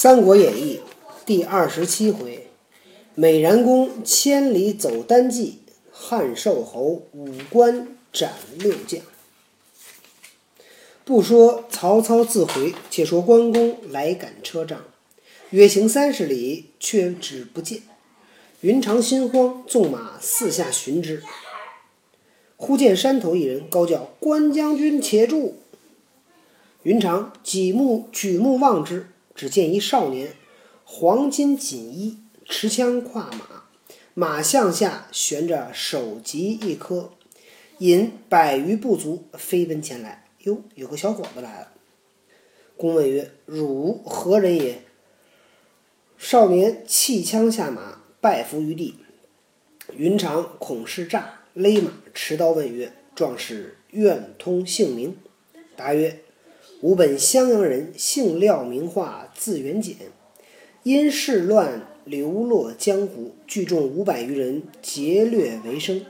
三国演义》第二十七回：美髯公千里走单骑，汉寿侯五关斩六将。不说曹操自回，且说关公来赶车仗，约行三十里，却只不见。云长心慌，纵马四下寻之。忽见山头一人高叫：“关将军，且住！”云长举目举目望之，只见一少年，黄金锦衣，持枪跨马，马项下悬着首级一颗，引百余步卒飞奔前来。哟，有个小伙子来了。公问曰：“汝何人也？”少年弃枪下马，拜伏于地。云长恐是诈，勒马持刀问曰：“壮士愿通姓名？”答曰：“吾本襄阳人，姓廖，名化，字元简。因事乱流落江湖，聚众五百余人，劫掠为生。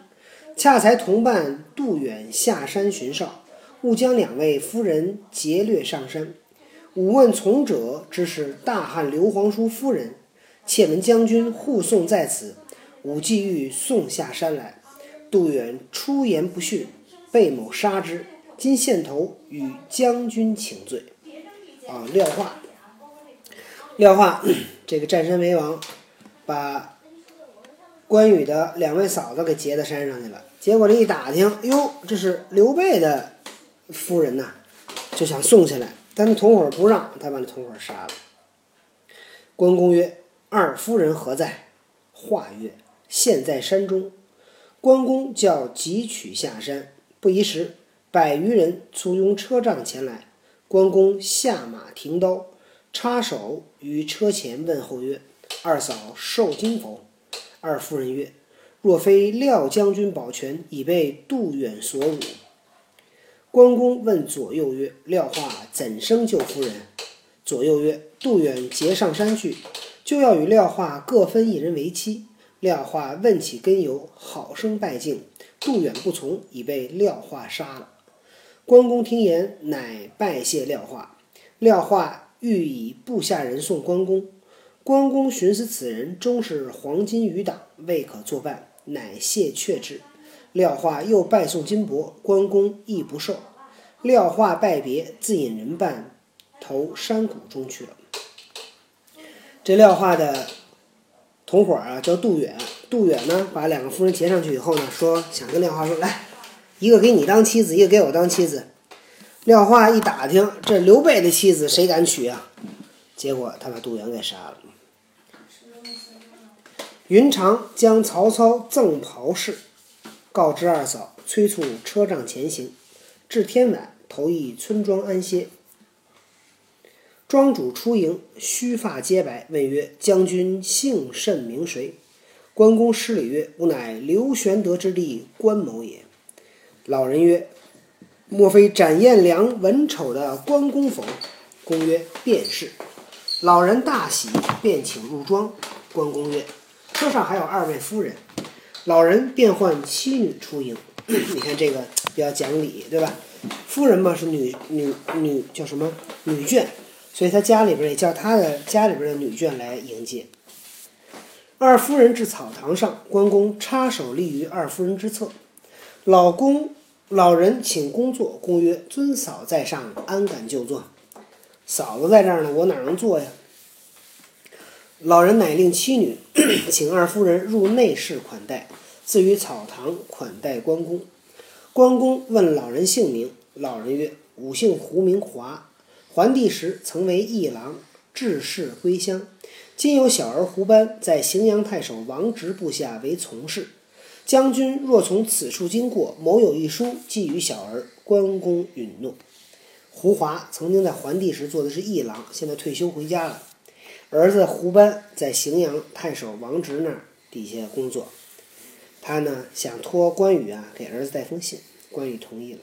恰才同伴杜远下山巡哨。”误将两位夫人劫掠上山，吾问从者，知是大汉刘皇叔夫人。且闻将军护送在此，吾既欲送下山来。杜远出言不逊，被某杀之。今献头与将军请罪。啊，廖化，廖化，这个占山为王，把关羽的两位嫂子给劫到山上去了。结果这一打听，哟，这是刘备的。夫人呐，就想送下来，但同伙不让，他把那同伙杀了。关公曰：“二夫人何在？”话曰：“现在山中。”关公叫急取下山，不一时，百余人簇拥车仗前来。关公下马停刀，插手于车前问候曰：“二嫂受惊否？”二夫人曰：“若非廖将军保全，已被杜远所辱。”关公问左右曰：“廖化怎生救夫人？”左右曰：“杜远劫上山去，就要与廖化各分一人为妻。廖化问起根由，好生拜敬。杜远不从，已被廖化杀了。关公听言，乃拜谢廖化。廖化欲以部下人送关公。关公寻思此人终是黄金余党，未可作伴，乃谢却之。廖化又拜送金帛，关公亦不受。廖化拜别，自引人伴投山谷中去了。这廖化的同伙啊，叫杜远。杜远呢，把两个夫人劫上去以后呢，说想跟廖化说，来，一个给你当妻子，一个给我当妻子。廖化一打听，这刘备的妻子谁敢娶啊？结果他把杜远给杀了。云长将曹操赠袍饰。告知二嫂，催促车仗前行。至天晚，投一村庄安歇。庄主出迎，须发皆白，问曰：“将军姓甚名谁？”关公施礼曰：“吾乃刘玄德之弟关某也。”老人曰：“莫非展彦良文丑的关公否？”公曰：“便是。”老人大喜，便请入庄。关公曰：“车上还有二位夫人。”老人便唤妻女出迎，你看这个比较讲理，对吧？夫人嘛是女女女叫什么女眷，所以他家里边也叫他的家里边的女眷来迎接。二夫人至草堂上，关公插手立于二夫人之侧。老公老人请公坐，公曰：“尊嫂在上，安敢就坐？嫂子在这儿呢，我哪能坐呀？”老人乃令妻女 请二夫人入内室款待。自于草堂款待关公，关公问老人姓名，老人曰：“吾姓胡，名华。桓帝时曾为议郎，致仕归乡。今有小儿胡班在荥阳太守王直部下为从事。将军若从此处经过，某有一书寄与小儿。”关公允诺。胡华曾经在桓帝时做的是议郎，现在退休回家了。儿子胡班在荥阳太守王直那儿底下工作。他呢想托关羽啊给儿子带封信，关羽同意了。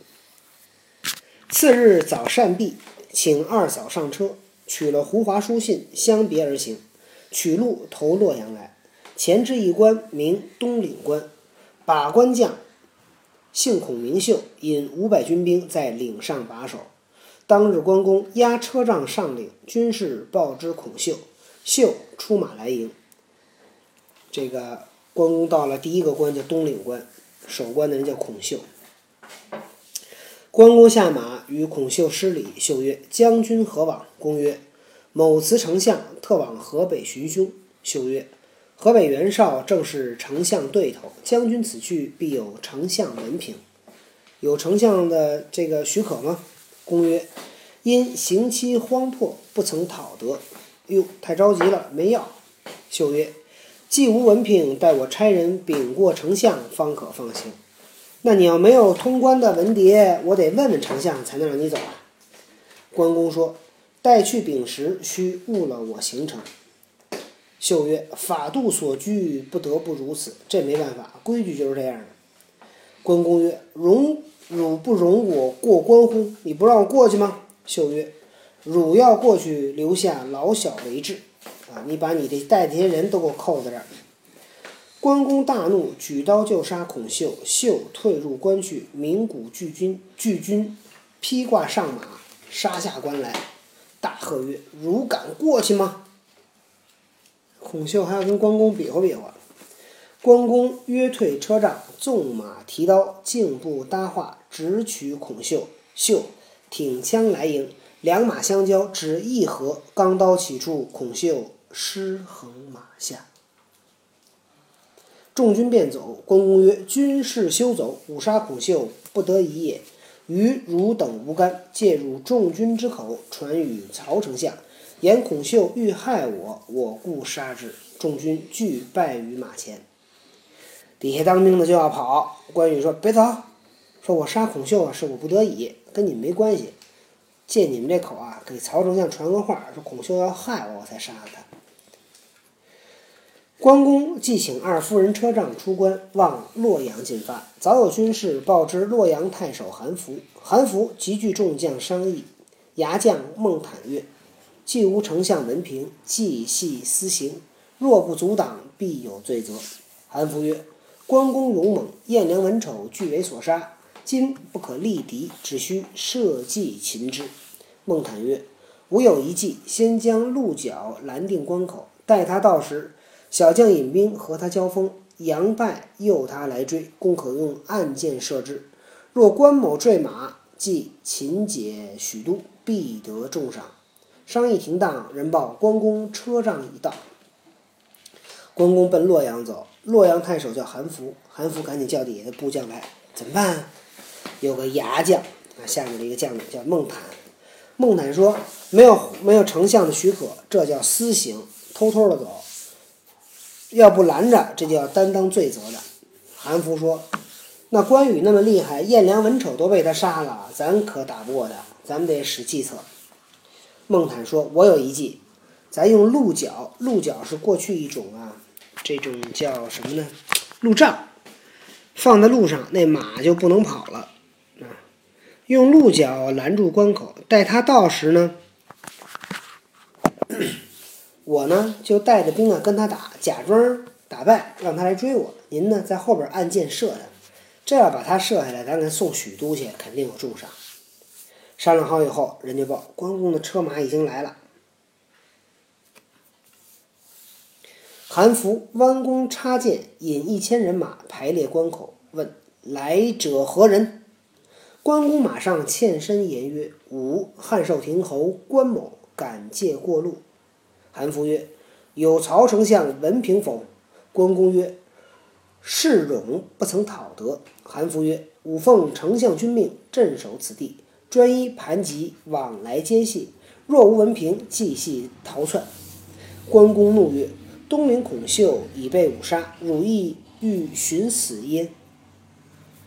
次日早膳毕，请二嫂上车，取了胡华书信，相别而行。取路投洛阳来，前至一关，名东岭关，把关将姓孔名秀，引五百军兵在岭上把守。当日，关公押车仗上岭，军士报知孔秀，秀出马来迎。这个关公到了第一个关叫东岭关，守关的人叫孔秀。关公下马与孔秀施礼，秀曰：“将军何往？”公曰：“某辞丞相，特往河北寻兄。”秀曰：“河北袁绍正是丞相对头，将军此去必有丞相文凭，有丞相的这个许可吗？”公曰：“因刑期荒迫，不曾讨得。”哟，太着急了，没要。秀曰：“既无文凭，待我差人禀过丞相，方可放行。那你要没有通关的文牒，我得问问丞相，才能让你走啊。”关公说：“待去禀时，须误了我行程。”秀曰：“法度所拘，不得不如此。这没办法，规矩就是这样的。”关公曰：“容。”汝不容我过关乎？你不让我过去吗？秀曰：“汝要过去，留下老小为质。啊，你把你这带这些人都给我扣在这儿。”关公大怒，举刀就杀孔秀。秀退入关去，鸣鼓拒军，拒军披挂上马，杀下关来，大喝曰：“汝敢过去吗？”孔秀还要跟关公比划比划。关公约退车仗，纵马提刀，径步搭话，直取孔秀。秀挺枪来迎，两马相交，只一合，钢刀起处，孔秀失衡马下。众军便走。关公曰：“军士休走，吾杀孔秀，不得已也。于汝等无干，借汝众军之口，传与曹丞相，言孔秀欲害我，我故杀之。众军俱败于马前。”底下当兵的就要跑，关羽说：“别走，说我杀孔秀啊，是我不得已，跟你们没关系。借你们这口啊，给曹丞相传个话，说孔秀要害我，我才杀了他。”关公即请二夫人车仗出关，往洛阳进发。早有军士报知洛阳太守韩福，韩福集聚众将商议。牙将孟坦曰：“既无丞相文凭，既系私刑，若不阻挡，必有罪责。”韩福曰。关公勇猛，颜良、文丑俱为所杀。今不可力敌，只需设计擒之。孟坦曰：“吾有一计，先将鹿角拦定关口，待他到时，小将引兵和他交锋，佯败诱他来追，公可用暗箭射之。若关某坠马，即擒解许都，必得重赏。”商议停当，人报关公车仗已到。关公奔洛阳走。洛阳太守叫韩福，韩福赶紧叫底下的部将来，怎么办？有个牙将啊，下面的一个将领叫孟坦。孟坦说：“没有没有丞相的许可，这叫私行，偷偷的走。要不拦着，这就要担当罪责的。”韩福说：“那关羽那么厉害，颜良、文丑都被他杀了，咱可打不过他，咱们得使计策。”孟坦说：“我有一计，咱用鹿角，鹿角是过去一种啊。”这种叫什么呢？鹿障，放在路上，那马就不能跑了啊。用鹿角拦住关口，待他到时呢，我呢就带着兵啊跟他打，假装打败，让他来追我。您呢在后边按箭射他，这要把他射下来，咱给送许都去，肯定有重赏。商量好以后，人家报关公的车马已经来了。韩福弯弓插箭，引一千人马排列关口，问来者何人？关公马上欠身言曰：“吾汉寿亭侯关某，敢借过路。”韩福曰：“有曹丞相文凭否？”关公曰：“世冗不曾讨得。”韩福曰：“吾奉丞相军命，镇守此地，专一盘棘，往来奸细。若无文凭，即系逃窜。”关公怒曰。东陵孔秀已被五杀，汝意欲寻死耶？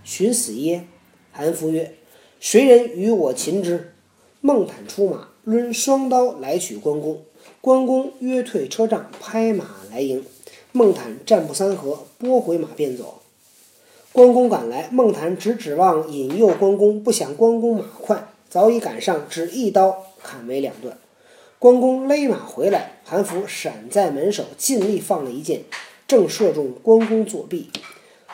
寻死耶？韩福曰：“谁人与我擒之？”孟坦出马，抡双刀来取关公。关公约退车仗，拍马来迎。孟坦战不三合，拨回马便走。关公赶来，孟坦只指望引诱关公，不想关公马快，早已赶上，只一刀砍为两段。关公勒马回来，韩福闪在门首，尽力放了一箭，正射中关公左臂。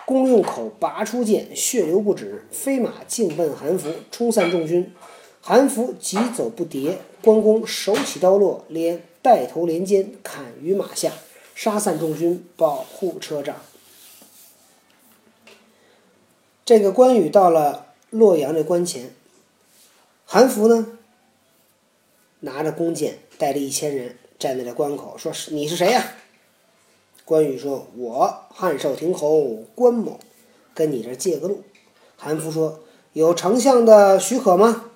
公用口拔出剑，血流不止，飞马径奔韩福，冲散众军。韩福急走不迭，关公手起刀落，连带头连肩砍于马下，杀散众军，保护车仗。这个关羽到了洛阳的关前，韩福呢拿着弓箭，带着一千人站在了关口，说：“你是谁呀？”关羽说：“我汉寿亭侯关某，跟你这借个路。”韩福说：“有丞相的许可吗？”